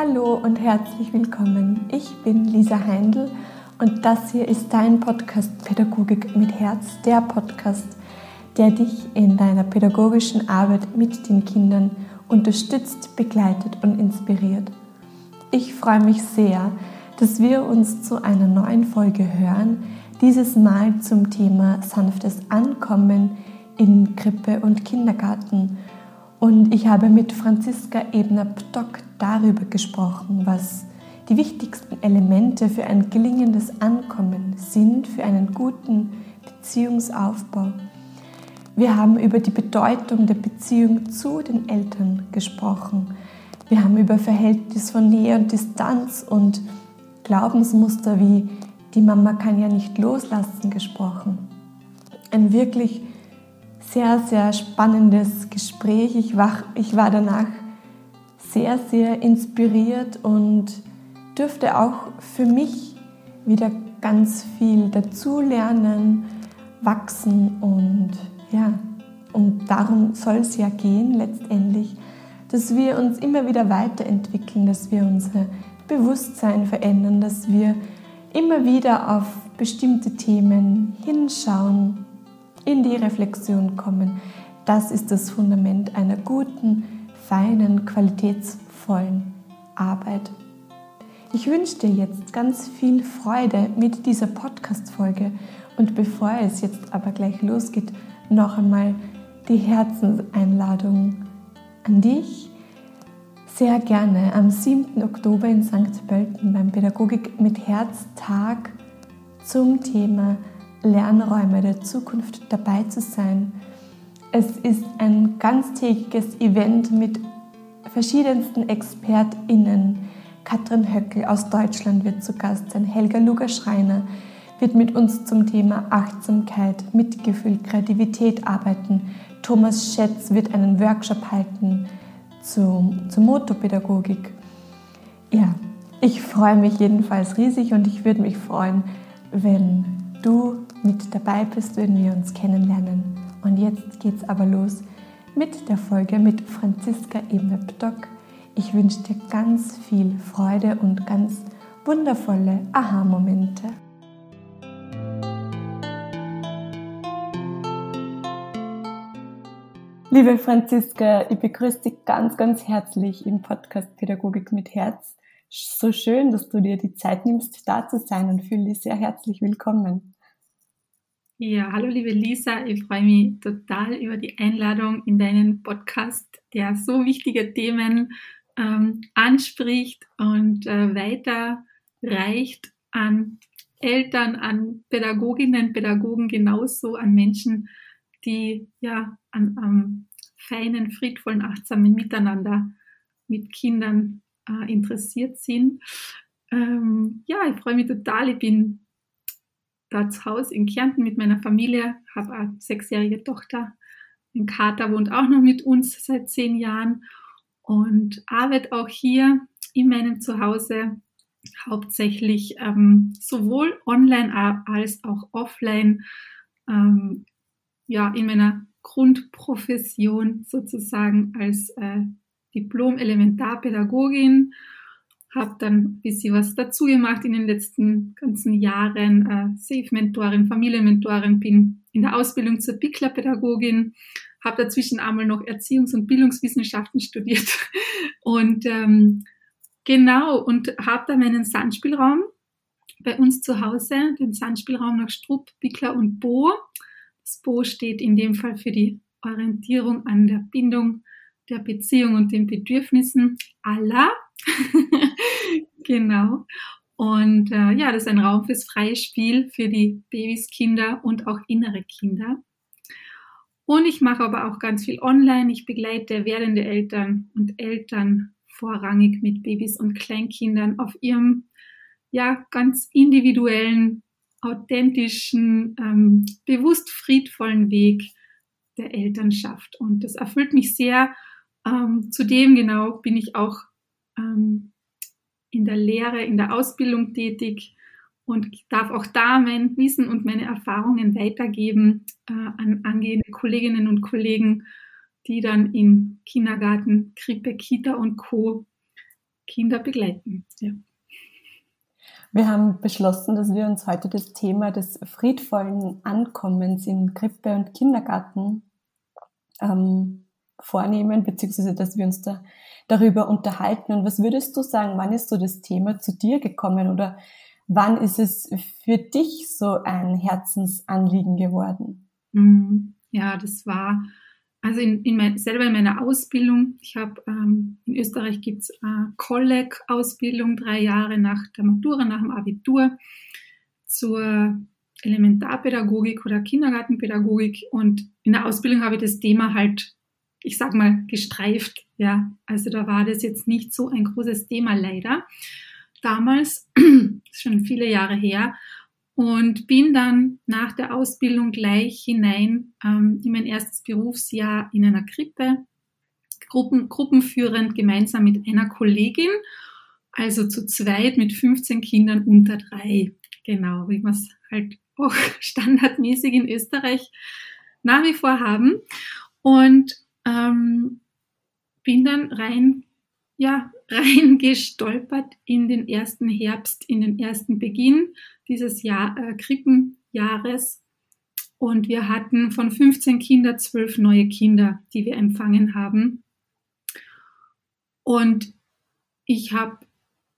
Hallo und herzlich willkommen. Ich bin Lisa Heindl und das hier ist dein Podcast Pädagogik mit Herz, der Podcast, der dich in deiner pädagogischen Arbeit mit den Kindern unterstützt, begleitet und inspiriert. Ich freue mich sehr, dass wir uns zu einer neuen Folge hören, dieses Mal zum Thema sanftes Ankommen in Krippe und Kindergarten. Und ich habe mit Franziska Ebner-Ptock darüber gesprochen, was die wichtigsten Elemente für ein gelingendes Ankommen sind, für einen guten Beziehungsaufbau. Wir haben über die Bedeutung der Beziehung zu den Eltern gesprochen. Wir haben über Verhältnis von Nähe und Distanz und Glaubensmuster wie die Mama kann ja nicht loslassen gesprochen. Ein wirklich sehr, sehr spannendes Gespräch. Ich war, ich war danach sehr, sehr inspiriert und dürfte auch für mich wieder ganz viel dazulernen, wachsen und ja, und darum soll es ja gehen letztendlich, dass wir uns immer wieder weiterentwickeln, dass wir unser Bewusstsein verändern, dass wir immer wieder auf bestimmte Themen hinschauen, in die Reflexion kommen. Das ist das Fundament einer guten, feinen, qualitätsvollen Arbeit. Ich wünsche dir jetzt ganz viel Freude mit dieser Podcast-Folge und bevor es jetzt aber gleich losgeht, noch einmal die Herzenseinladung an dich. Sehr gerne am 7. Oktober in St. Pölten beim Pädagogik mit Herztag zum Thema Lernräume der Zukunft dabei zu sein. Es ist ein ganztägiges Event mit verschiedensten ExpertInnen. Katrin Höckel aus Deutschland wird zu Gast sein. Helga Luger-Schreiner wird mit uns zum Thema Achtsamkeit, Mitgefühl, Kreativität arbeiten. Thomas Schätz wird einen Workshop halten zu, zur Motopädagogik. Ja, ich freue mich jedenfalls riesig und ich würde mich freuen, wenn du mit dabei bist, wenn wir uns kennenlernen. Und jetzt geht's aber los mit der Folge mit Franziska Ebner-Ptock. Ich wünsche dir ganz viel Freude und ganz wundervolle Aha-Momente. Liebe Franziska, ich begrüße dich ganz, ganz herzlich im Podcast Pädagogik mit Herz. So schön, dass du dir die Zeit nimmst, da zu sein und fühle dich sehr herzlich willkommen. Ja, hallo liebe Lisa, ich freue mich total über die Einladung in deinen Podcast, der so wichtige Themen ähm, anspricht und äh, weiterreicht an Eltern, an Pädagoginnen, Pädagogen genauso, an Menschen, die ja an, am feinen, friedvollen, achtsamen Miteinander mit Kindern äh, interessiert sind. Ähm, ja, ich freue mich total. Ich bin da zu Hause in Kärnten mit meiner Familie, habe eine sechsjährige Tochter. Mein Kater wohnt auch noch mit uns seit zehn Jahren. Und arbeite auch hier in meinem Zuhause hauptsächlich ähm, sowohl online als auch offline, ähm, ja, in meiner Grundprofession sozusagen als äh, Diplom-Elementarpädagogin habe dann ein bisschen was dazu gemacht in den letzten ganzen Jahren. Äh, Safe-Mentorin, Familienmentorin, bin in der Ausbildung zur Pickler-Pädagogin, habe dazwischen einmal noch Erziehungs- und Bildungswissenschaften studiert und ähm, genau und habe da meinen Sandspielraum bei uns zu Hause, den Sandspielraum nach Strupp, Pickler und Bo. Das Bo steht in dem Fall für die Orientierung an der Bindung der Beziehung und den Bedürfnissen aller genau. Und äh, ja, das ist ein Raum fürs freie Spiel für die Babys, Kinder und auch innere Kinder. Und ich mache aber auch ganz viel online. Ich begleite werdende Eltern und Eltern vorrangig mit Babys und Kleinkindern auf ihrem ja ganz individuellen, authentischen, ähm, bewusst friedvollen Weg der Elternschaft. Und das erfüllt mich sehr. Ähm, zudem genau bin ich auch ähm, in der Lehre, in der Ausbildung tätig und darf auch da mein Wissen und meine Erfahrungen weitergeben äh, an angehende Kolleginnen und Kollegen, die dann in Kindergarten, Krippe, Kita und Co. Kinder begleiten. Ja. Wir haben beschlossen, dass wir uns heute das Thema des friedvollen Ankommens in Krippe und Kindergarten ähm, vornehmen, beziehungsweise dass wir uns da darüber unterhalten. Und was würdest du sagen, wann ist so das Thema zu dir gekommen oder wann ist es für dich so ein Herzensanliegen geworden? Mhm. Ja, das war also in, in mein, selber in meiner Ausbildung, ich habe ähm, in Österreich gibt's äh, Kolleg-Ausbildung, drei Jahre nach der Matura, nach dem Abitur zur Elementarpädagogik oder Kindergartenpädagogik und in der Ausbildung habe ich das Thema halt, ich sag mal, gestreift. Ja, also da war das jetzt nicht so ein großes Thema leider. Damals, schon viele Jahre her, und bin dann nach der Ausbildung gleich hinein ähm, in mein erstes Berufsjahr in einer Krippe, Gruppen, gruppenführend gemeinsam mit einer Kollegin, also zu zweit mit 15 Kindern unter drei. Genau, wie wir es halt auch standardmäßig in Österreich nach wie vor haben. Und ähm, bin dann rein ja, reingestolpert in den ersten Herbst, in den ersten Beginn dieses Jahr, äh, Krippenjahres. Und wir hatten von 15 Kindern zwölf neue Kinder, die wir empfangen haben. Und ich habe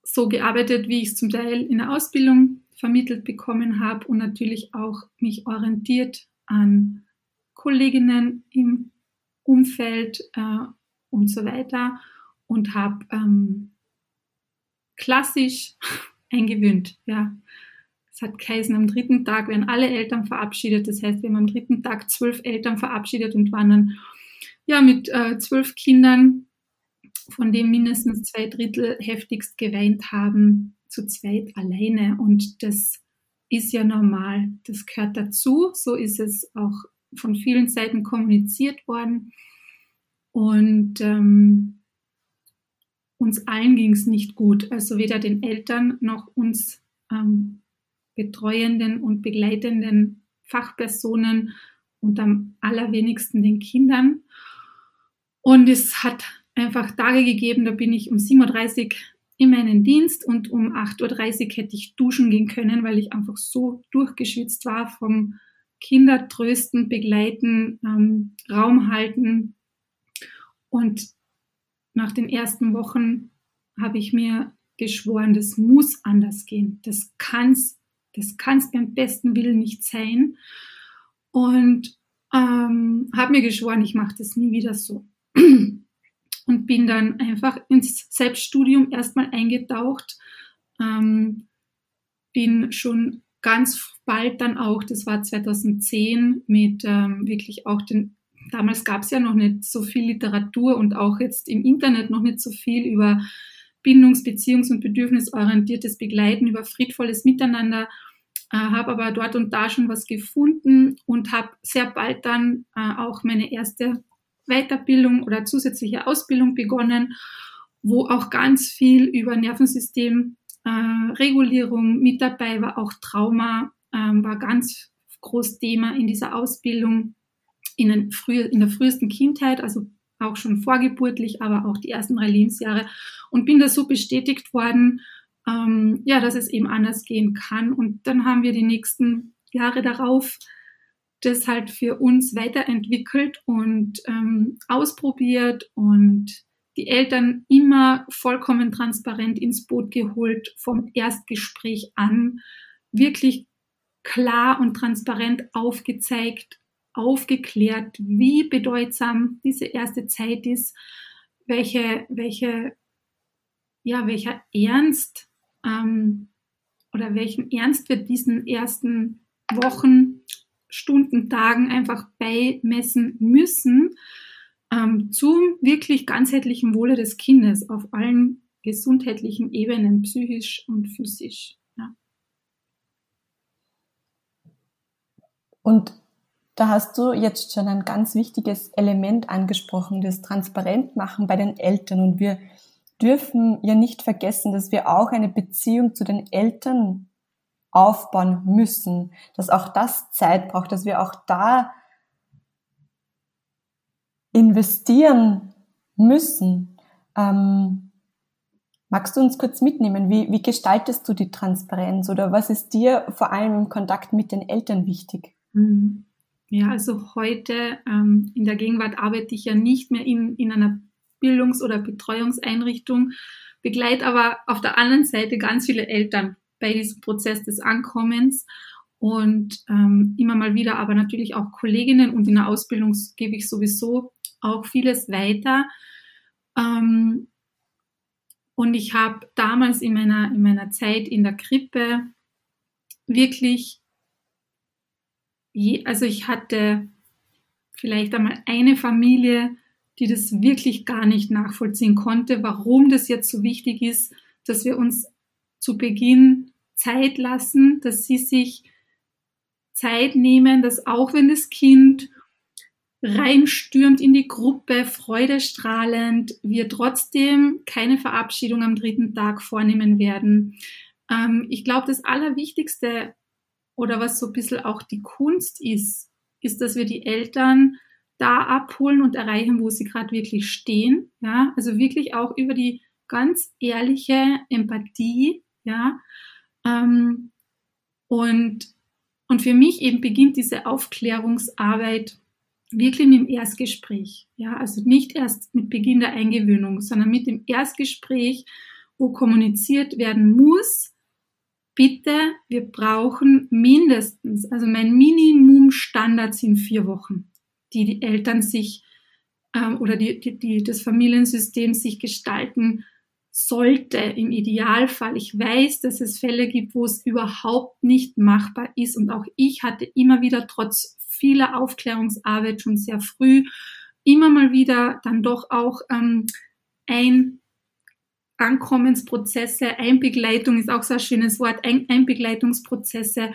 so gearbeitet, wie ich es zum Teil in der Ausbildung vermittelt bekommen habe und natürlich auch mich orientiert an Kolleginnen im Umfeld äh, und so weiter und habe ähm, klassisch eingewöhnt. Ja, es hat geheißen, am dritten Tag werden alle Eltern verabschiedet. Das heißt, wir haben am dritten Tag zwölf Eltern verabschiedet und waren dann ja mit äh, zwölf Kindern, von denen mindestens zwei Drittel heftigst geweint haben, zu zweit alleine. Und das ist ja normal. Das gehört dazu. So ist es auch von vielen Seiten kommuniziert worden. Und ähm, uns allen ging es nicht gut. Also weder den Eltern noch uns ähm, betreuenden und begleitenden Fachpersonen und am allerwenigsten den Kindern. Und es hat einfach Tage gegeben, da bin ich um 7.30 Uhr in meinen Dienst und um 8.30 Uhr hätte ich duschen gehen können, weil ich einfach so durchgeschwitzt war vom Kindertrösten, Begleiten, ähm, Raum halten. Und nach den ersten Wochen habe ich mir geschworen, das muss anders gehen. Das kann's, das kann's beim besten Willen nicht sein. Und ähm, habe mir geschworen, ich mache das nie wieder so. Und bin dann einfach ins Selbststudium erstmal eingetaucht. Ähm, bin schon ganz bald dann auch, das war 2010, mit ähm, wirklich auch den damals gab es ja noch nicht so viel Literatur und auch jetzt im Internet noch nicht so viel über bindungs-, beziehungs- und bedürfnisorientiertes Begleiten, über friedvolles Miteinander. Äh, habe aber dort und da schon was gefunden und habe sehr bald dann äh, auch meine erste Weiterbildung oder zusätzliche Ausbildung begonnen, wo auch ganz viel über Nervensystemregulierung äh, mit dabei war, auch Trauma ähm, war ganz groß Thema in dieser Ausbildung in, früh, in der frühesten Kindheit, also auch schon vorgeburtlich, aber auch die ersten drei Lebensjahre und bin da so bestätigt worden, ähm, ja, dass es eben anders gehen kann. Und dann haben wir die nächsten Jahre darauf das halt für uns weiterentwickelt und ähm, ausprobiert und die Eltern immer vollkommen transparent ins Boot geholt, vom Erstgespräch an, wirklich klar und transparent aufgezeigt, aufgeklärt, wie bedeutsam diese erste Zeit ist, welche, welche, ja, welcher Ernst ähm, oder welchen Ernst wir diesen ersten Wochen, Stunden, Tagen einfach beimessen müssen ähm, zum wirklich ganzheitlichen Wohle des Kindes auf allen gesundheitlichen Ebenen, psychisch und physisch. Ja. Und da hast du jetzt schon ein ganz wichtiges Element angesprochen, das Transparentmachen bei den Eltern. Und wir dürfen ja nicht vergessen, dass wir auch eine Beziehung zu den Eltern aufbauen müssen, dass auch das Zeit braucht, dass wir auch da investieren müssen. Ähm, Magst du uns kurz mitnehmen? Wie, wie gestaltest du die Transparenz oder was ist dir vor allem im Kontakt mit den Eltern wichtig? Mhm. Ja, also heute ähm, in der Gegenwart arbeite ich ja nicht mehr in, in einer Bildungs- oder Betreuungseinrichtung, begleite aber auf der anderen Seite ganz viele Eltern bei diesem Prozess des Ankommens und ähm, immer mal wieder aber natürlich auch Kolleginnen und in der Ausbildung gebe ich sowieso auch vieles weiter. Ähm, und ich habe damals in meiner, in meiner Zeit in der Krippe wirklich, je, also ich hatte vielleicht einmal eine Familie, die das wirklich gar nicht nachvollziehen konnte, warum das jetzt so wichtig ist, dass wir uns zu Beginn Zeit lassen, dass sie sich Zeit nehmen, dass auch wenn das Kind reinstürmt in die Gruppe, freudestrahlend, wir trotzdem keine Verabschiedung am dritten Tag vornehmen werden. Ähm, ich glaube, das Allerwichtigste oder was so ein bisschen auch die Kunst ist, ist, dass wir die Eltern da abholen und erreichen, wo sie gerade wirklich stehen. Ja, also wirklich auch über die ganz ehrliche Empathie. Ja, ähm, und und für mich eben beginnt diese Aufklärungsarbeit wirklich mit dem Erstgespräch. Ja, also nicht erst mit Beginn der Eingewöhnung, sondern mit dem Erstgespräch, wo kommuniziert werden muss, bitte, wir brauchen mindestens, also mein Minimumstandard sind vier Wochen, die die Eltern sich ähm, oder die, die, die, das Familiensystem sich gestalten sollte im Idealfall. Ich weiß, dass es Fälle gibt, wo es überhaupt nicht machbar ist. Und auch ich hatte immer wieder trotz vieler Aufklärungsarbeit schon sehr früh immer mal wieder dann doch auch ähm, ein Ankommensprozesse, Einbegleitung ist auch so ein schönes Wort, ein Einbegleitungsprozesse.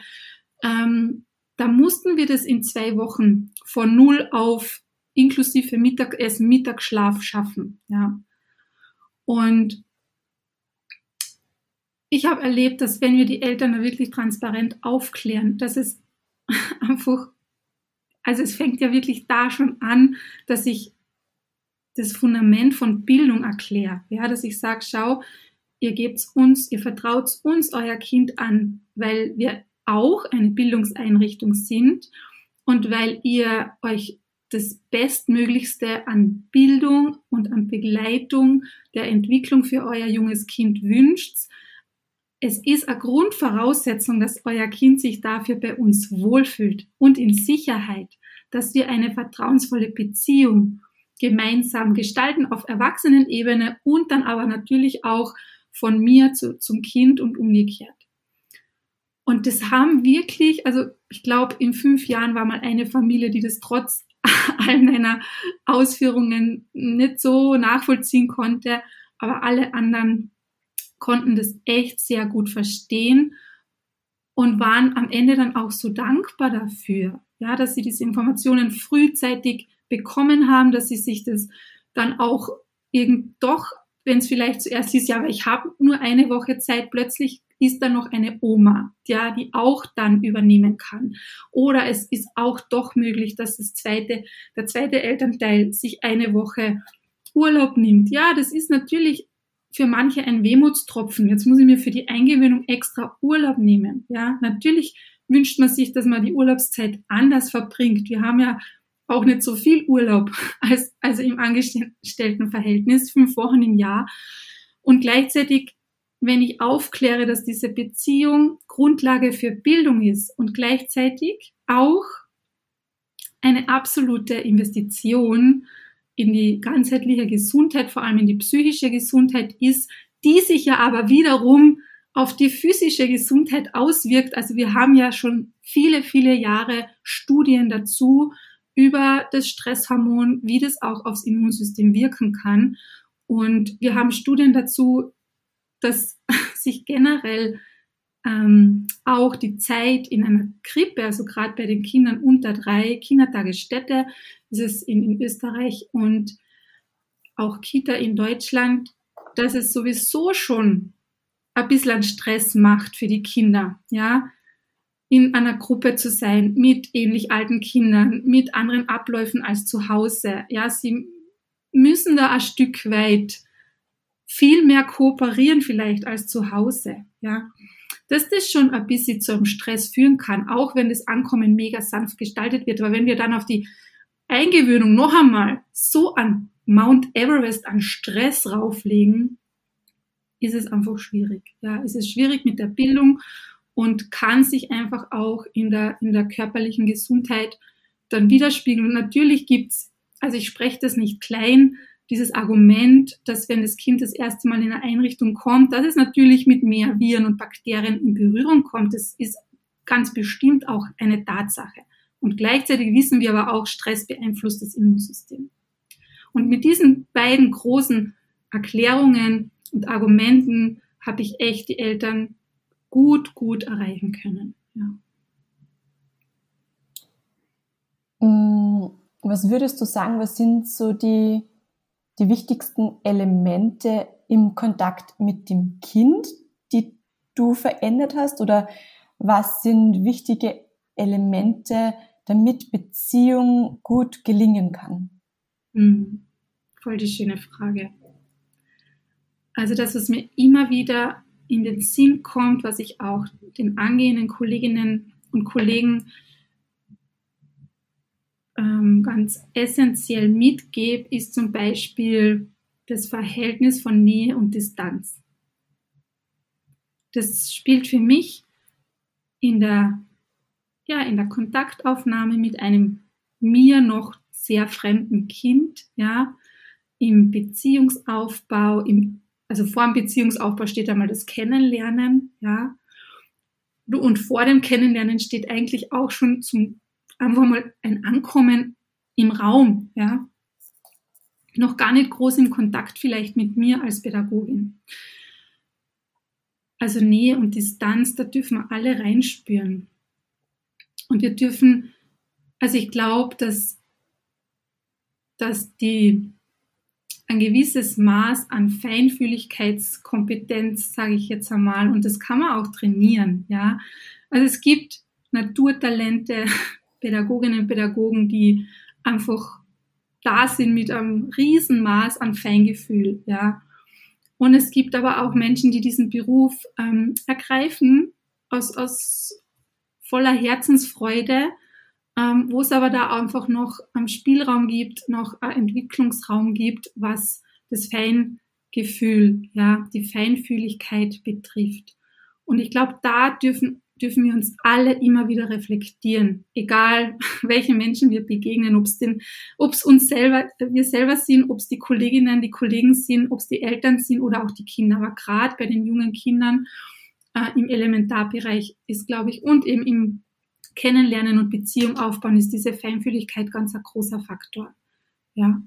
Ähm, da mussten wir das in zwei Wochen von null auf inklusive Mittagessen, Mittagsschlaf schaffen. Ja. Und ich habe erlebt, dass wenn wir die Eltern wirklich transparent aufklären, dass es einfach, also es fängt ja wirklich da schon an, dass ich das Fundament von Bildung erkläre. Ja, dass ich sage, schau, ihr gebt uns, ihr vertraut uns euer Kind an, weil wir auch eine Bildungseinrichtung sind und weil ihr euch das Bestmöglichste an Bildung und an Begleitung der Entwicklung für euer junges Kind wünscht es ist eine Grundvoraussetzung, dass euer Kind sich dafür bei uns wohlfühlt und in Sicherheit, dass wir eine vertrauensvolle Beziehung gemeinsam gestalten auf Erwachsenenebene und dann aber natürlich auch von mir zu, zum Kind und umgekehrt. Und das haben wirklich, also ich glaube, in fünf Jahren war mal eine Familie, die das trotz all meiner Ausführungen nicht so nachvollziehen konnte, aber alle anderen konnten das echt sehr gut verstehen und waren am Ende dann auch so dankbar dafür, ja, dass sie diese Informationen frühzeitig bekommen haben, dass sie sich das dann auch irgend doch, wenn es vielleicht zuerst hieß, ja, aber ich habe nur eine Woche Zeit, plötzlich ist da noch eine Oma, ja, die auch dann übernehmen kann. Oder es ist auch doch möglich, dass das zweite, der zweite Elternteil sich eine Woche Urlaub nimmt. Ja, das ist natürlich für manche ein Wehmutstropfen. Jetzt muss ich mir für die Eingewöhnung extra Urlaub nehmen. Ja, natürlich wünscht man sich, dass man die Urlaubszeit anders verbringt. Wir haben ja auch nicht so viel Urlaub als, also im Angestelltenverhältnis, fünf Wochen im Jahr. Und gleichzeitig, wenn ich aufkläre, dass diese Beziehung Grundlage für Bildung ist und gleichzeitig auch eine absolute Investition in die ganzheitliche Gesundheit, vor allem in die psychische Gesundheit ist, die sich ja aber wiederum auf die physische Gesundheit auswirkt. Also wir haben ja schon viele, viele Jahre Studien dazu über das Stresshormon, wie das auch aufs Immunsystem wirken kann. Und wir haben Studien dazu, dass sich generell ähm, auch die Zeit in einer Krippe, also gerade bei den Kindern unter drei Kindertagesstätte, ist es in, in Österreich und auch Kita in Deutschland, dass es sowieso schon ein bisschen Stress macht für die Kinder, ja, in einer Gruppe zu sein mit ähnlich alten Kindern, mit anderen Abläufen als zu Hause. Ja, sie müssen da ein Stück weit viel mehr kooperieren vielleicht als zu Hause, ja. Dass das schon ein bisschen zu einem Stress führen kann, auch wenn das Ankommen mega sanft gestaltet wird. Aber wenn wir dann auf die Eingewöhnung noch einmal so an Mount Everest an Stress rauflegen, ist es einfach schwierig. Ja, es ist schwierig mit der Bildung und kann sich einfach auch in der, in der körperlichen Gesundheit dann widerspiegeln. Und natürlich gibt's, also ich spreche das nicht klein, dieses Argument, dass wenn das Kind das erste Mal in eine Einrichtung kommt, dass es natürlich mit mehr Viren und Bakterien in Berührung kommt, das ist ganz bestimmt auch eine Tatsache. Und gleichzeitig wissen wir aber auch, Stress beeinflusst das Immunsystem. Und mit diesen beiden großen Erklärungen und Argumenten habe ich echt die Eltern gut, gut erreichen können. Ja. Mm, was würdest du sagen, was sind so die, die wichtigsten Elemente im Kontakt mit dem Kind, die du verändert hast? Oder was sind wichtige Elemente, damit Beziehung gut gelingen kann? Mhm. Voll die schöne Frage. Also das, was mir immer wieder in den Sinn kommt, was ich auch den angehenden Kolleginnen und Kollegen ähm, ganz essentiell mitgebe, ist zum Beispiel das Verhältnis von Nähe und Distanz. Das spielt für mich in der, ja, in der Kontaktaufnahme mit einem mir noch sehr fremden Kind, ja, im Beziehungsaufbau, im also vor dem Beziehungsaufbau steht einmal das Kennenlernen, ja. Und vor dem Kennenlernen steht eigentlich auch schon zum, einfach mal ein Ankommen im Raum, ja. Noch gar nicht groß im Kontakt vielleicht mit mir als Pädagogin. Also Nähe und Distanz, da dürfen wir alle reinspüren. Und wir dürfen, also ich glaube, dass, dass die ein gewisses Maß an Feinfühligkeitskompetenz, sage ich jetzt einmal, und das kann man auch trainieren, ja. Also es gibt Naturtalente, Pädagoginnen und Pädagogen, die einfach da sind mit einem Riesenmaß an Feingefühl, ja. Und es gibt aber auch Menschen, die diesen Beruf ähm, ergreifen aus, aus voller Herzensfreude ähm, wo es aber da einfach noch ähm, Spielraum gibt, noch äh, Entwicklungsraum gibt, was das Feingefühl, ja, die Feinfühligkeit betrifft. Und ich glaube, da dürfen, dürfen wir uns alle immer wieder reflektieren, egal welche Menschen wir begegnen, ob es den, ob es uns selber, wir selber sind, ob es die Kolleginnen, die Kollegen sind, ob es die Eltern sind oder auch die Kinder. Aber gerade bei den jungen Kindern äh, im Elementarbereich ist, glaube ich, und eben im Kennenlernen und Beziehung aufbauen, ist diese Feinfühligkeit ganz ein großer Faktor. Ja.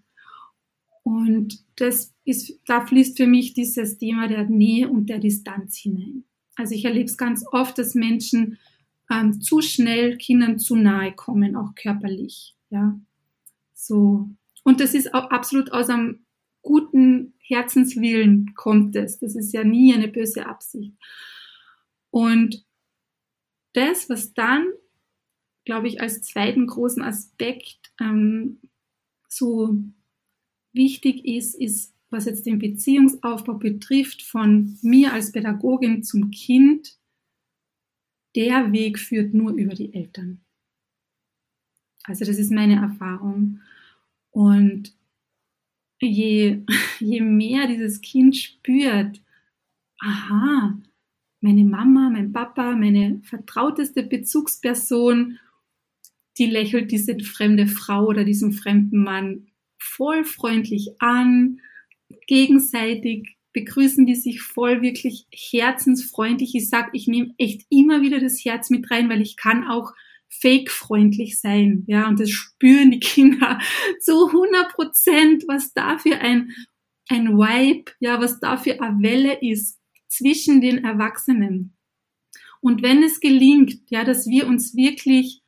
Und das ist, da fließt für mich dieses Thema der Nähe und der Distanz hinein. Also ich erlebe es ganz oft, dass Menschen ähm, zu schnell Kindern zu nahe kommen, auch körperlich. Ja. So. Und das ist auch absolut aus einem guten Herzenswillen kommt es. Das ist ja nie eine böse Absicht. Und das, was dann glaube ich, als zweiten großen Aspekt ähm, so wichtig ist, ist, was jetzt den Beziehungsaufbau betrifft, von mir als Pädagogin zum Kind, der Weg führt nur über die Eltern. Also das ist meine Erfahrung. Und je, je mehr dieses Kind spürt, aha, meine Mama, mein Papa, meine vertrauteste Bezugsperson die lächelt diese fremde Frau oder diesen fremden Mann voll freundlich an, gegenseitig begrüßen die sich voll wirklich herzensfreundlich. Ich sag, ich nehme echt immer wieder das Herz mit rein, weil ich kann auch fake-freundlich sein, ja, und das spüren die Kinder zu 100 Prozent, was da für ein, ein Vibe, ja, was da für eine Welle ist zwischen den Erwachsenen. Und wenn es gelingt, ja, dass wir uns wirklich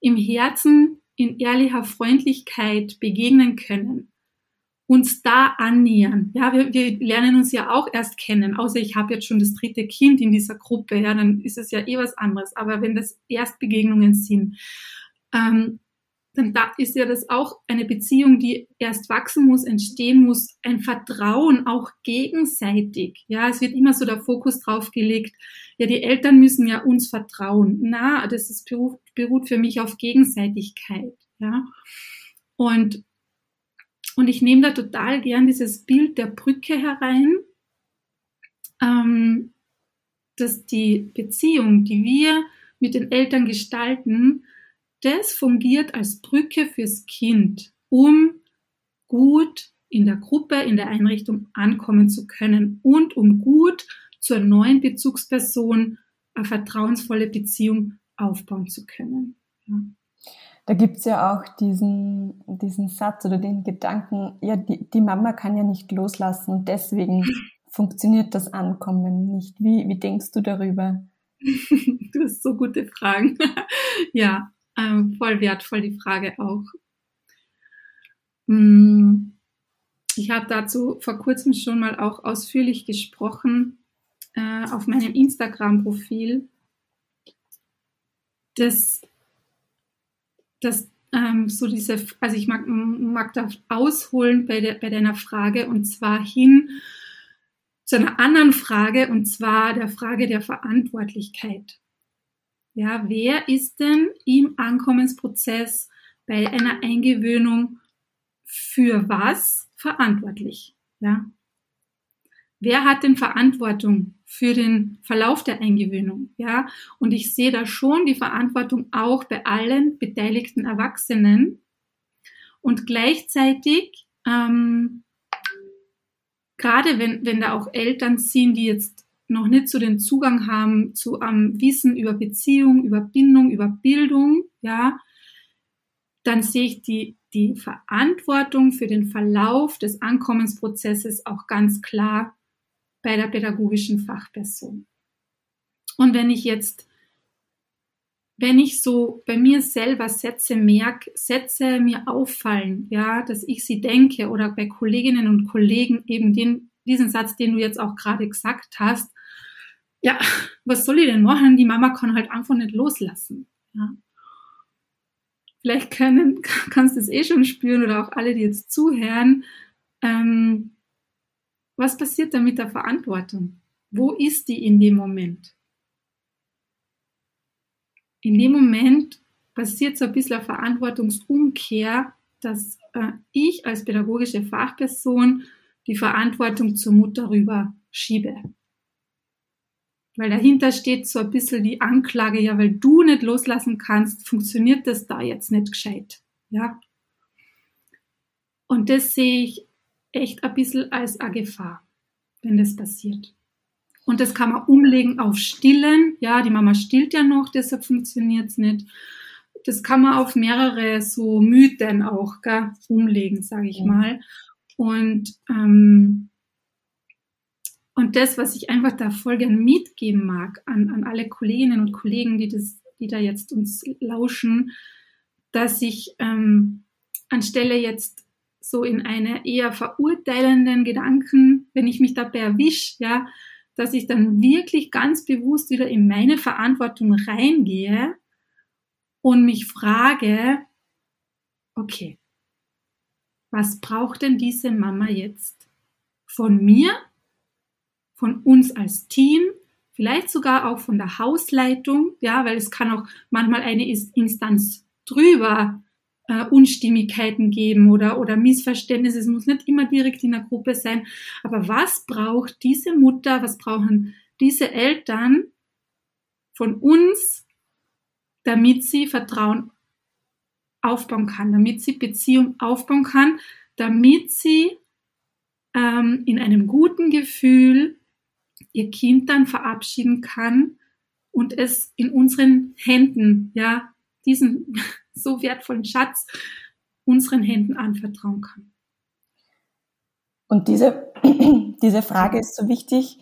im Herzen in ehrlicher Freundlichkeit begegnen können, uns da annähern. Ja, wir, wir lernen uns ja auch erst kennen, außer ich habe jetzt schon das dritte Kind in dieser Gruppe, ja, dann ist es ja eh was anderes. Aber wenn das Erstbegegnungen sind, ähm, dann da ist ja das auch eine Beziehung, die erst wachsen muss, entstehen muss, ein Vertrauen auch gegenseitig. Ja, es wird immer so der Fokus drauf gelegt. Ja, die Eltern müssen ja uns vertrauen. Na, das ist, beruht, beruht für mich auf Gegenseitigkeit. Ja, und, und ich nehme da total gern dieses Bild der Brücke herein, ähm, dass die Beziehung, die wir mit den Eltern gestalten, das fungiert als Brücke fürs Kind, um gut in der Gruppe, in der Einrichtung ankommen zu können und um gut zur neuen Bezugsperson eine vertrauensvolle Beziehung aufbauen zu können. Ja. Da gibt's ja auch diesen, diesen Satz oder den Gedanken, ja, die, die Mama kann ja nicht loslassen, deswegen funktioniert das Ankommen nicht. Wie, wie denkst du darüber? du hast so gute Fragen. ja, ähm, voll wertvoll die Frage auch. Mm, ich habe dazu vor kurzem schon mal auch ausführlich gesprochen äh, auf meinem Instagram-Profil, dass, dass ähm, so diese, also ich mag, mag da ausholen bei, der, bei deiner Frage und zwar hin zu einer anderen Frage und zwar der Frage der Verantwortlichkeit. Ja, wer ist denn im Ankommensprozess bei einer Eingewöhnung für was verantwortlich? Ja? Wer hat denn Verantwortung für den Verlauf der Eingewöhnung? Ja, und ich sehe da schon die Verantwortung auch bei allen beteiligten Erwachsenen und gleichzeitig ähm, gerade wenn, wenn da auch Eltern sind, die jetzt noch nicht so den Zugang haben zu am Wissen über Beziehung, über Bindung, über Bildung, ja, dann sehe ich die, die Verantwortung für den Verlauf des Ankommensprozesses auch ganz klar bei der pädagogischen Fachperson. Und wenn ich jetzt, wenn ich so bei mir selber Sätze merke, Sätze mir auffallen, ja, dass ich sie denke oder bei Kolleginnen und Kollegen eben den, diesen Satz, den du jetzt auch gerade gesagt hast, ja, was soll ich denn machen? Die Mama kann halt einfach nicht loslassen. Ja. Vielleicht können, kannst du es eh schon spüren oder auch alle, die jetzt zuhören. Ähm, was passiert da mit der Verantwortung? Wo ist die in dem Moment? In dem Moment passiert so ein bisschen eine Verantwortungsumkehr, dass äh, ich als pädagogische Fachperson die Verantwortung zur Mutter rüber schiebe. Weil dahinter steht so ein bisschen die Anklage, ja, weil du nicht loslassen kannst, funktioniert das da jetzt nicht gescheit. Ja. Und das sehe ich echt ein bisschen als eine Gefahr, wenn das passiert. Und das kann man umlegen auf Stillen. Ja, die Mama stillt ja noch, deshalb funktioniert es nicht. Das kann man auf mehrere so Mythen auch gell, umlegen, sage ich mal. Und ähm, und das, was ich einfach da voll gern mitgeben mag an, an alle Kolleginnen und Kollegen, die, das, die da jetzt uns lauschen, dass ich ähm, anstelle jetzt so in eine eher verurteilenden Gedanken, wenn ich mich dabei erwische, ja, dass ich dann wirklich ganz bewusst wieder in meine Verantwortung reingehe und mich frage, okay, was braucht denn diese Mama jetzt von mir von uns als Team, vielleicht sogar auch von der Hausleitung, ja, weil es kann auch manchmal eine Instanz drüber äh, Unstimmigkeiten geben oder, oder Missverständnisse. Es muss nicht immer direkt in der Gruppe sein. Aber was braucht diese Mutter, was brauchen diese Eltern von uns, damit sie Vertrauen aufbauen kann, damit sie Beziehung aufbauen kann, damit sie ähm, in einem guten Gefühl ihr Kind dann verabschieden kann und es in unseren Händen, ja, diesen so wertvollen Schatz unseren Händen anvertrauen kann. Und diese, diese Frage ist so wichtig,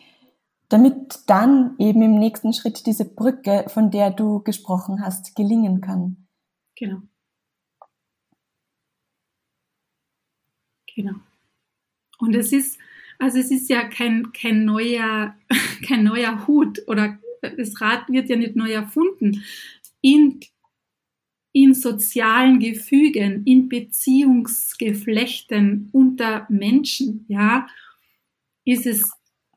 damit dann eben im nächsten Schritt diese Brücke, von der du gesprochen hast, gelingen kann. Genau. Genau. Und es ist, also es ist ja kein, kein, neuer, kein neuer Hut oder das Rad wird ja nicht neu erfunden. In, in sozialen Gefügen, in Beziehungsgeflechten unter Menschen, ja, ist es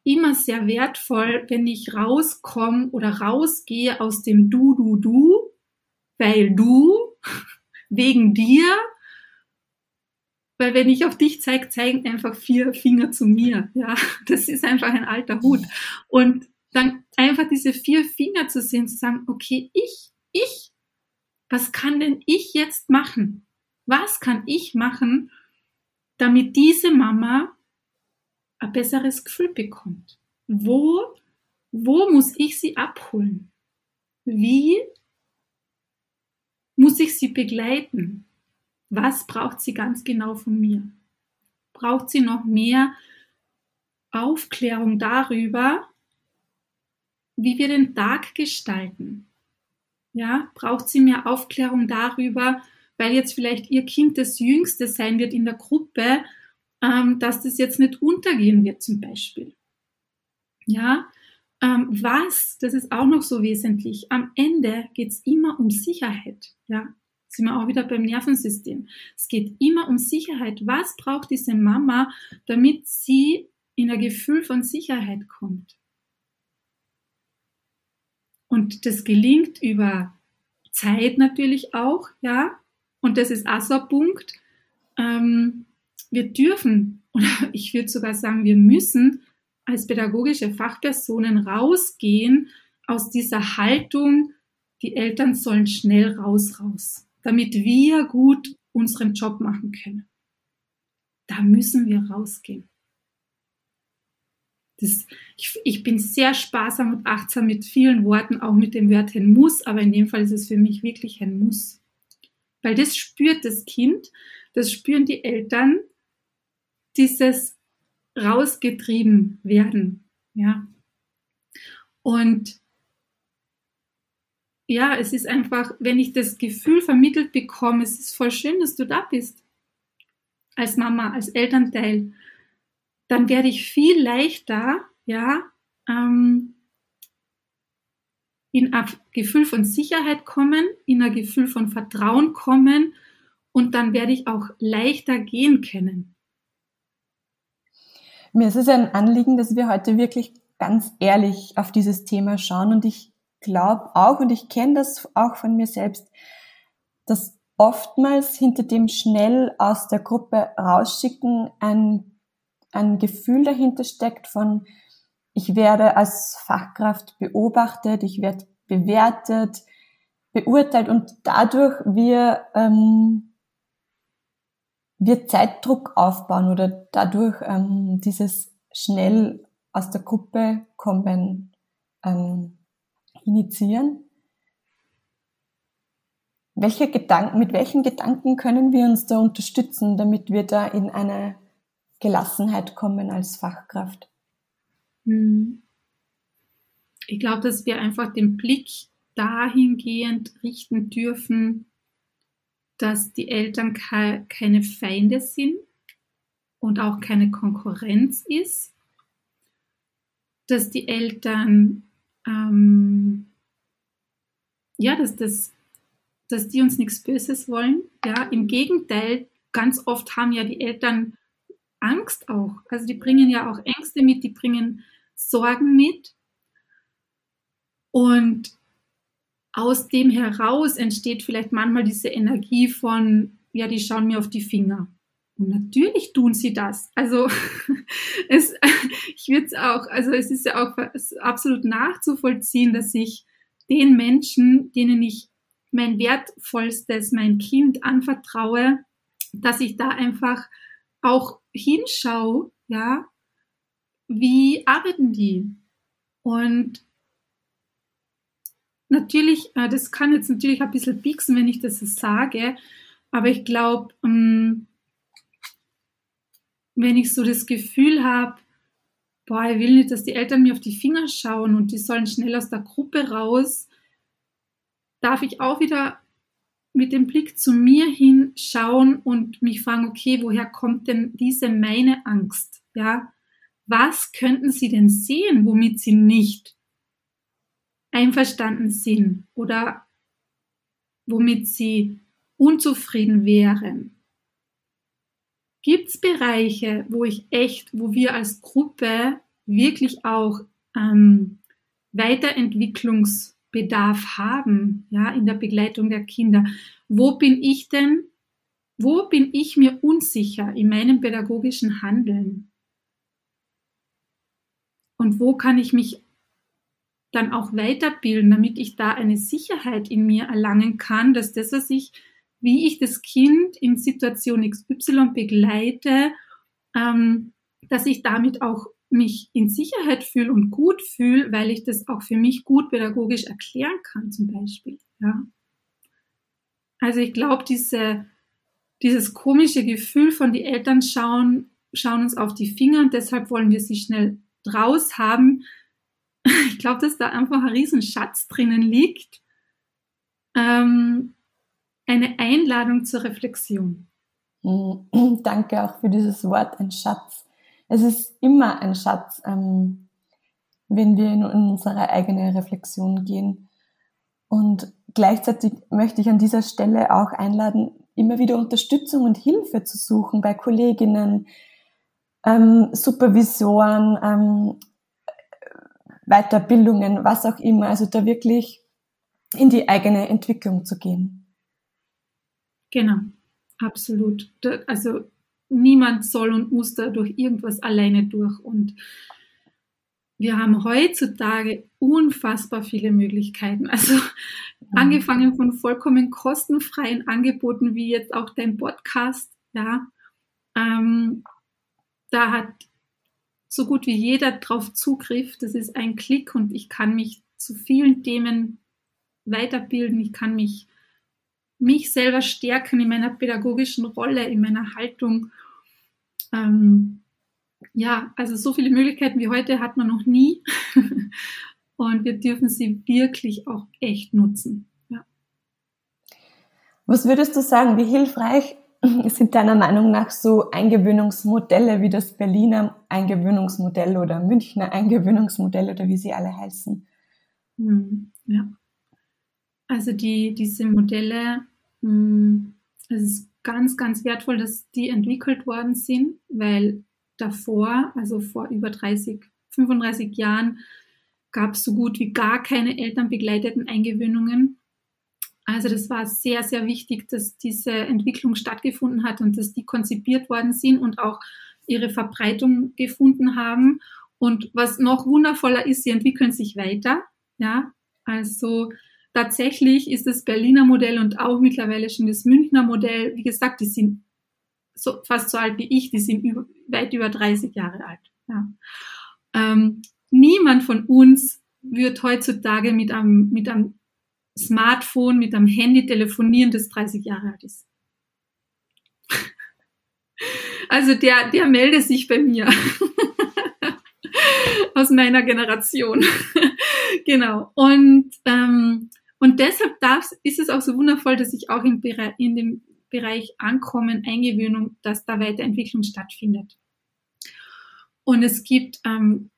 immer sehr wertvoll, wenn ich rauskomme oder rausgehe aus dem Du, Du, Du, weil du, wegen dir, weil wenn ich auf dich zeige, zeigen einfach vier Finger zu mir. Ja, das ist einfach ein alter Hut. Und dann einfach diese vier Finger zu sehen, zu sagen, okay, ich, ich, was kann denn ich jetzt machen? Was kann ich machen, damit diese Mama ein besseres Gefühl bekommt? Wo, wo muss ich sie abholen? Wie muss ich sie begleiten? Was braucht sie ganz genau von mir? Braucht sie noch mehr Aufklärung darüber, wie wir den Tag gestalten? Ja, braucht sie mehr Aufklärung darüber, weil jetzt vielleicht ihr Kind das Jüngste sein wird in der Gruppe, ähm, dass das jetzt nicht untergehen wird zum Beispiel. Ja, ähm, was, das ist auch noch so wesentlich, am Ende geht es immer um Sicherheit. Ja, sind wir auch wieder beim Nervensystem. Es geht immer um Sicherheit. Was braucht diese Mama, damit sie in ein Gefühl von Sicherheit kommt? Und das gelingt über Zeit natürlich auch, ja. Und das ist auch so ein Punkt. Ähm, wir dürfen, oder ich würde sogar sagen, wir müssen als pädagogische Fachpersonen rausgehen aus dieser Haltung, die Eltern sollen schnell raus, raus, damit wir gut unseren Job machen können. Da müssen wir rausgehen. Das, ich, ich, bin sehr sparsam und achtsam mit vielen Worten, auch mit dem Wörtchen muss, aber in dem Fall ist es für mich wirklich ein Muss. Weil das spürt das Kind, das spüren die Eltern, dieses rausgetrieben werden. Ja. Und ja, es ist einfach, wenn ich das Gefühl vermittelt bekomme, es ist voll schön, dass du da bist. Als Mama, als Elternteil, dann werde ich viel leichter, ja, ähm, in ein Gefühl von Sicherheit kommen, in ein Gefühl von Vertrauen kommen und dann werde ich auch leichter gehen können. Mir ist es ein Anliegen, dass wir heute wirklich ganz ehrlich auf dieses Thema schauen und ich glaube auch und ich kenne das auch von mir selbst, dass oftmals hinter dem schnell aus der Gruppe rausschicken ein, ein Gefühl dahinter steckt von, ich werde als Fachkraft beobachtet, ich werde bewertet, beurteilt und dadurch wir ähm, wir Zeitdruck aufbauen oder dadurch ähm, dieses schnell aus der Gruppe kommen ähm, initiieren? Welche Gedanken, mit welchen Gedanken können wir uns da unterstützen, damit wir da in eine Gelassenheit kommen als Fachkraft? Hm. Ich glaube, dass wir einfach den Blick dahingehend richten dürfen, dass die Eltern keine Feinde sind und auch keine Konkurrenz ist, dass die Eltern, ähm, ja, dass, das, dass die uns nichts Böses wollen. Ja, im Gegenteil, ganz oft haben ja die Eltern Angst auch. Also die bringen ja auch Ängste mit, die bringen Sorgen mit. Und aus dem heraus entsteht vielleicht manchmal diese Energie von, ja, die schauen mir auf die Finger. Und natürlich tun sie das. Also es, ich würde es auch, also es ist ja auch absolut nachzuvollziehen, dass ich den Menschen, denen ich mein wertvollstes, mein Kind anvertraue, dass ich da einfach auch hinschaue, ja, wie arbeiten die? Und natürlich, äh, das kann jetzt natürlich ein bisschen pieksen, wenn ich das sage, aber ich glaube, ähm, wenn ich so das Gefühl habe, boah, ich will nicht, dass die Eltern mir auf die Finger schauen und die sollen schnell aus der Gruppe raus, darf ich auch wieder mit dem Blick zu mir hinschauen und mich fragen, okay, woher kommt denn diese meine Angst? Ja, was könnten sie denn sehen, womit sie nicht einverstanden sind oder womit sie unzufrieden wären? Gibt es Bereiche, wo ich echt, wo wir als Gruppe wirklich auch ähm, Weiterentwicklungsbedarf haben, ja, in der Begleitung der Kinder? Wo bin ich denn, wo bin ich mir unsicher in meinem pädagogischen Handeln? Und wo kann ich mich dann auch weiterbilden, damit ich da eine Sicherheit in mir erlangen kann, dass das, was ich, wie ich das Kind in Situation XY begleite, ähm, dass ich damit auch mich in Sicherheit fühle und gut fühle, weil ich das auch für mich gut pädagogisch erklären kann, zum Beispiel. Ja. Also ich glaube, diese, dieses komische Gefühl von die Eltern schauen, schauen uns auf die Finger und deshalb wollen wir sie schnell draus haben, ich glaube, dass da einfach ein Riesenschatz drinnen liegt. Ähm, eine Einladung zur Reflexion. Danke auch für dieses Wort, ein Schatz. Es ist immer ein Schatz, ähm, wenn wir in unsere eigene Reflexion gehen. Und gleichzeitig möchte ich an dieser Stelle auch einladen, immer wieder Unterstützung und Hilfe zu suchen bei Kolleginnen, ähm, Supervisoren, ähm, Weiterbildungen, was auch immer. Also da wirklich in die eigene Entwicklung zu gehen. Genau, absolut. Also niemand soll und muss da durch irgendwas alleine durch. Und wir haben heutzutage unfassbar viele Möglichkeiten. Also angefangen von vollkommen kostenfreien Angeboten wie jetzt auch dein Podcast, ja. Ähm, da hat so gut wie jeder drauf Zugriff. Das ist ein Klick und ich kann mich zu vielen Themen weiterbilden. Ich kann mich, mich selber stärken in meiner pädagogischen Rolle, in meiner Haltung. Ähm, ja, also so viele Möglichkeiten wie heute hat man noch nie. und wir dürfen sie wirklich auch echt nutzen. Ja. Was würdest du sagen, wie hilfreich sind deiner Meinung nach so Eingewöhnungsmodelle wie das Berliner Eingewöhnungsmodell oder Münchner Eingewöhnungsmodell oder wie sie alle heißen? Hm, ja. Also die, diese Modelle, es ist ganz, ganz wertvoll, dass die entwickelt worden sind, weil davor, also vor über 30, 35 Jahren, gab es so gut wie gar keine elternbegleiteten Eingewöhnungen. Also das war sehr, sehr wichtig, dass diese Entwicklung stattgefunden hat und dass die konzipiert worden sind und auch ihre Verbreitung gefunden haben. Und was noch wundervoller ist, sie entwickeln sich weiter. Ja, also tatsächlich ist das Berliner Modell und auch mittlerweile schon das Münchner Modell, wie gesagt, die sind so, fast so alt wie ich, die sind über, weit über 30 Jahre alt. Ja. Ähm, niemand von uns wird heutzutage mit einem, mit einem Smartphone, mit einem Handy telefonieren, das 30 Jahre alt ist. Also der, der meldet sich bei mir aus meiner Generation. genau. Und, ähm, und deshalb darf, ist es auch so wundervoll, dass ich auch im in dem Bereich Ankommen, Eingewöhnung, dass da Weiterentwicklung stattfindet. Und es gibt ähm,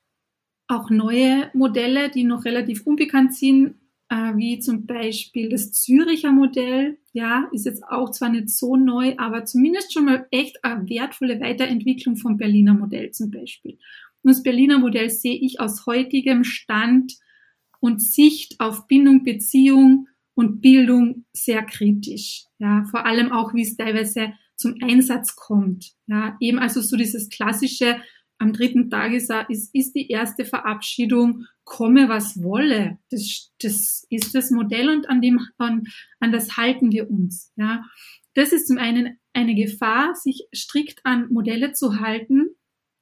auch neue Modelle, die noch relativ unbekannt sind, äh, wie zum Beispiel das Züricher Modell. Ja, ist jetzt auch zwar nicht so neu, aber zumindest schon mal echt eine wertvolle Weiterentwicklung vom Berliner Modell zum Beispiel. Und das Berliner Modell sehe ich aus heutigem Stand und Sicht auf Bindung, Beziehung und Bildung sehr kritisch. Ja, vor allem auch, wie es teilweise zum Einsatz kommt. Ja, eben also so dieses klassische, am dritten Tag ist, ist, ist die erste Verabschiedung, komme was wolle. Das, das ist das Modell und an dem, an, an das halten wir uns. Ja. Das ist zum einen eine Gefahr, sich strikt an Modelle zu halten.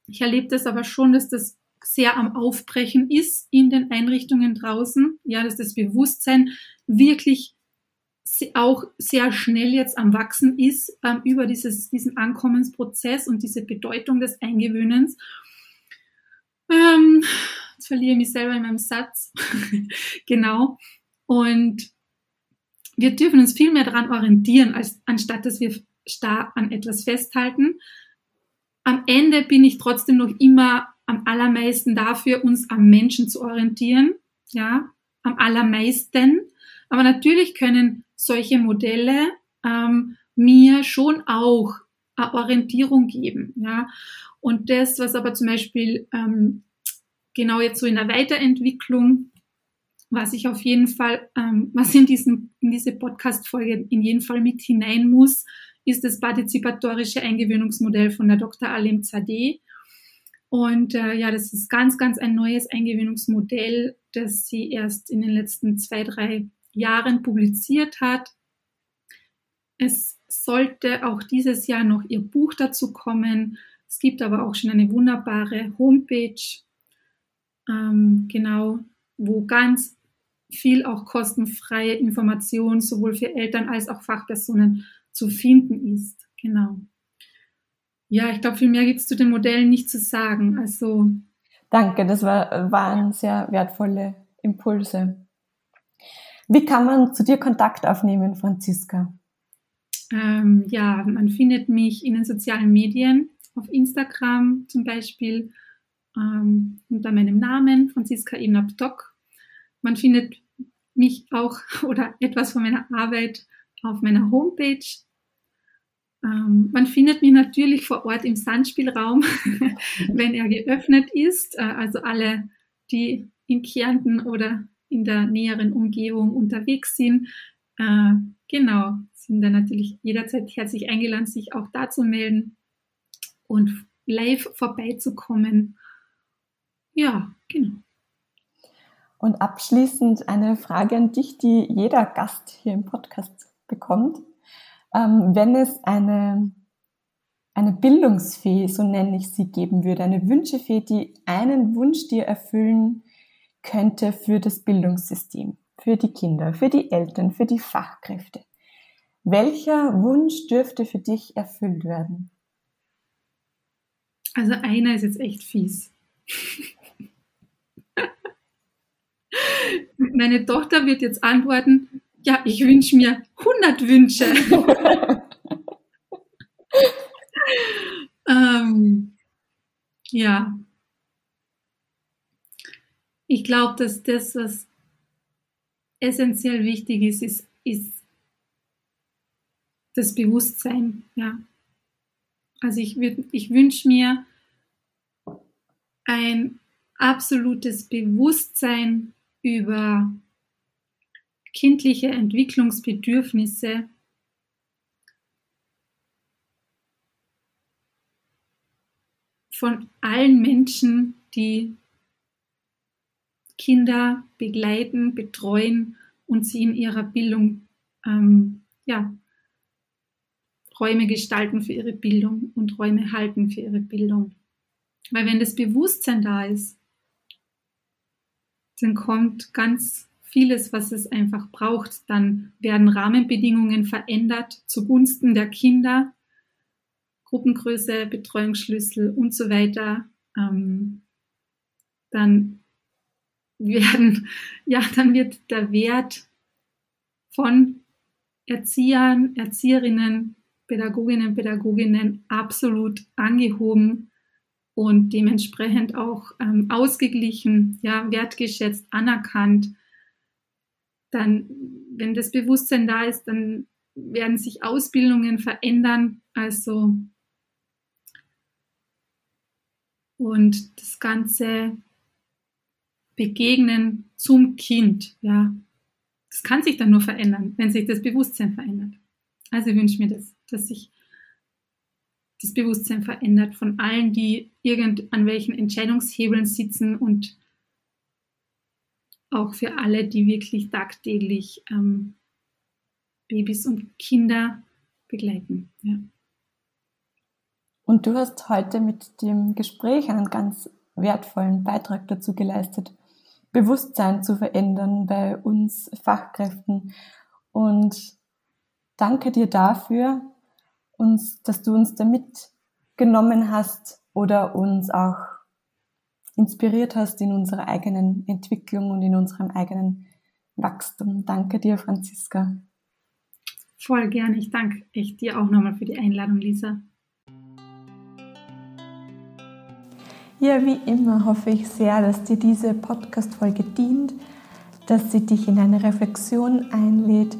Ich erlebe das aber schon, dass das sehr am Aufbrechen ist in den Einrichtungen draußen. Ja, dass das Bewusstsein wirklich auch sehr schnell jetzt am Wachsen ist ähm, über dieses, diesen Ankommensprozess und diese Bedeutung des Eingewöhnens. Ähm, jetzt verliere ich mich selber in meinem Satz. genau. Und wir dürfen uns viel mehr daran orientieren, als, anstatt dass wir starr an etwas festhalten. Am Ende bin ich trotzdem noch immer am allermeisten dafür, uns am Menschen zu orientieren. Ja, am allermeisten. Aber natürlich können solche Modelle ähm, mir schon auch eine Orientierung geben. Ja? Und das, was aber zum Beispiel ähm, genau jetzt so in der Weiterentwicklung, was ich auf jeden Fall, ähm, was in, diesen, in diese Podcast-Folge in jeden Fall mit hinein muss, ist das partizipatorische Eingewöhnungsmodell von der Dr. Alim Zadeh. Und äh, ja, das ist ganz, ganz ein neues Eingewöhnungsmodell, das sie erst in den letzten zwei, drei Jahren publiziert hat. Es sollte auch dieses Jahr noch ihr Buch dazu kommen. Es gibt aber auch schon eine wunderbare Homepage, ähm, genau, wo ganz viel auch kostenfreie Informationen sowohl für Eltern als auch Fachpersonen zu finden ist. Genau. Ja, ich glaube, viel mehr gibt es zu den Modellen nicht zu sagen. Also Danke, das war, waren sehr wertvolle Impulse. Wie kann man zu dir Kontakt aufnehmen, Franziska? Ähm, ja, man findet mich in den sozialen Medien, auf Instagram zum Beispiel, ähm, unter meinem Namen, Franziska Ibnab-Doc. Man findet mich auch oder etwas von meiner Arbeit auf meiner Homepage. Ähm, man findet mich natürlich vor Ort im Sandspielraum, wenn er geöffnet ist. Äh, also alle, die in Kärnten oder in der näheren Umgebung unterwegs sind, äh, genau, sind dann natürlich jederzeit herzlich eingeladen, sich auch da zu melden und live vorbeizukommen. Ja, genau. Und abschließend eine Frage an dich, die jeder Gast hier im Podcast bekommt. Ähm, wenn es eine, eine Bildungsfee, so nenne ich sie, geben würde, eine Wünschefee, die einen Wunsch dir erfüllen könnte für das Bildungssystem, für die Kinder, für die Eltern, für die Fachkräfte. Welcher Wunsch dürfte für dich erfüllt werden? Also einer ist jetzt echt fies. Meine Tochter wird jetzt antworten, ja, ich wünsche mir 100 Wünsche. ähm, ja. Ich glaube, dass das, was essentiell wichtig ist, ist, ist das Bewusstsein. Ja. Also ich, ich wünsche mir ein absolutes Bewusstsein über kindliche Entwicklungsbedürfnisse von allen Menschen, die Kinder begleiten, betreuen und sie in ihrer Bildung ähm, ja, Räume gestalten für ihre Bildung und Räume halten für ihre Bildung. Weil wenn das Bewusstsein da ist, dann kommt ganz vieles, was es einfach braucht. Dann werden Rahmenbedingungen verändert zugunsten der Kinder, Gruppengröße, Betreuungsschlüssel und so weiter. Ähm, dann werden, ja, dann wird der Wert von Erziehern, Erzieherinnen, Pädagoginnen, Pädagoginnen absolut angehoben und dementsprechend auch ähm, ausgeglichen, ja, wertgeschätzt, anerkannt dann, wenn das Bewusstsein da ist, dann werden sich Ausbildungen verändern. Also und das ganze Begegnen zum Kind, ja, das kann sich dann nur verändern, wenn sich das Bewusstsein verändert. Also wünsche mir das, dass sich das Bewusstsein verändert von allen, die irgend an welchen Entscheidungshebeln sitzen und auch für alle, die wirklich tagtäglich ähm, Babys und Kinder begleiten. Ja. Und du hast heute mit dem Gespräch einen ganz wertvollen Beitrag dazu geleistet, Bewusstsein zu verändern bei uns Fachkräften. Und danke dir dafür, uns, dass du uns da mitgenommen hast oder uns auch inspiriert hast in unserer eigenen Entwicklung und in unserem eigenen Wachstum. Danke dir, Franziska. Voll gerne. Ich danke echt dir auch nochmal für die Einladung, Lisa. Ja, wie immer hoffe ich sehr, dass dir diese Podcast-Folge dient, dass sie dich in eine Reflexion einlädt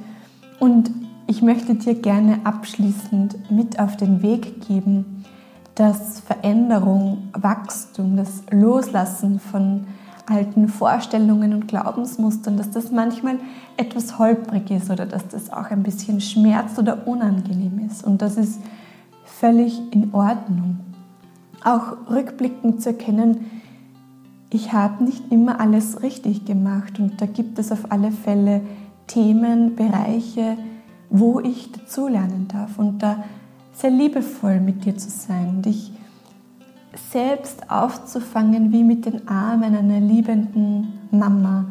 Und ich möchte dir gerne abschließend mit auf den Weg geben, dass Veränderung, Wachstum, das Loslassen von alten Vorstellungen und Glaubensmustern, dass das manchmal etwas holprig ist oder dass das auch ein bisschen schmerzt oder unangenehm ist. Und das ist völlig in Ordnung. Auch rückblickend zu erkennen, ich habe nicht immer alles richtig gemacht und da gibt es auf alle Fälle Themen, Bereiche, wo ich dazulernen darf und da sehr liebevoll mit dir zu sein, dich selbst aufzufangen wie mit den Armen einer liebenden Mama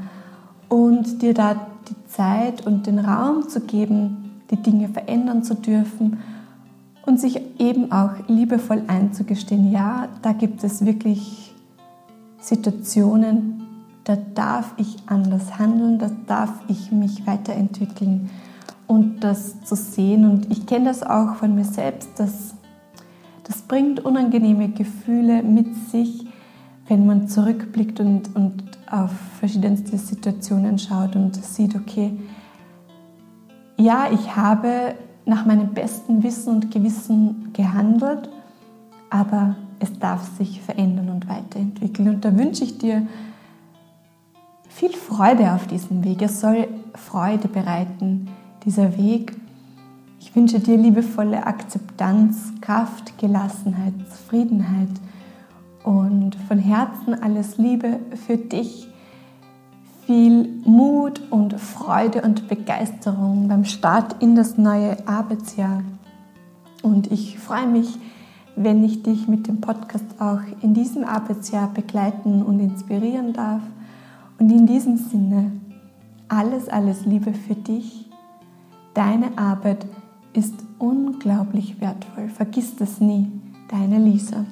und dir da die Zeit und den Raum zu geben, die Dinge verändern zu dürfen und sich eben auch liebevoll einzugestehen, ja, da gibt es wirklich Situationen, da darf ich anders handeln, da darf ich mich weiterentwickeln und das zu sehen. Und ich kenne das auch von mir selbst, dass das bringt unangenehme Gefühle mit sich, wenn man zurückblickt und, und auf verschiedenste Situationen schaut und sieht, okay, ja, ich habe nach meinem besten Wissen und Gewissen gehandelt, aber es darf sich verändern und weiterentwickeln. Und da wünsche ich dir viel Freude auf diesem Weg. Es soll Freude bereiten, dieser Weg. Ich wünsche dir liebevolle Akzeptanz, Kraft, Gelassenheit, Zufriedenheit und von Herzen alles Liebe für dich. Viel Mut und Freude und Begeisterung beim Start in das neue Arbeitsjahr. Und ich freue mich, wenn ich dich mit dem Podcast auch in diesem Arbeitsjahr begleiten und inspirieren darf. Und in diesem Sinne, alles, alles Liebe für dich. Deine Arbeit ist unglaublich wertvoll. Vergiss das nie. Deine Lisa.